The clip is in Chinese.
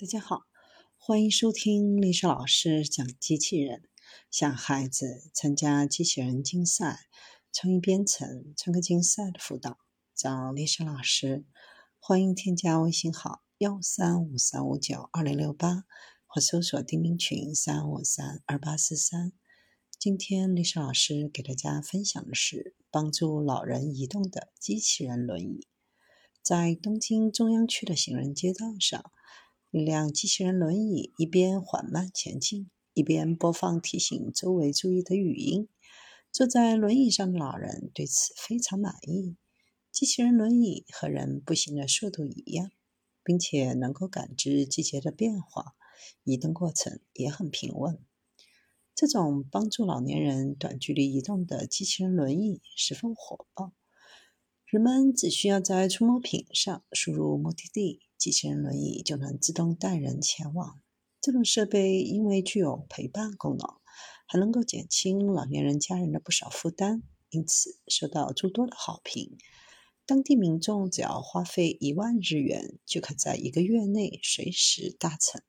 大家好，欢迎收听丽莎老师讲机器人。想孩子参加机器人竞赛、创意编程、创客竞赛的辅导，找丽莎老师。欢迎添加微信号幺三五三五九二零六八，或搜索钉钉群三五三二八四三。今天丽莎老师给大家分享的是帮助老人移动的机器人轮椅。在东京中央区的行人街道上。一辆机器人轮椅一边缓慢前进，一边播放提醒周围注意的语音。坐在轮椅上的老人对此非常满意。机器人轮椅和人步行的速度一样，并且能够感知季节的变化，移动过程也很平稳。这种帮助老年人短距离移动的机器人轮椅十分火爆。人们只需要在触摸屏上输入目的地。机器人轮椅就能自动带人前往。这种设备因为具有陪伴功能，还能够减轻老年人家人的不少负担，因此受到诸多的好评。当地民众只要花费一万日元，就可在一个月内随时搭乘。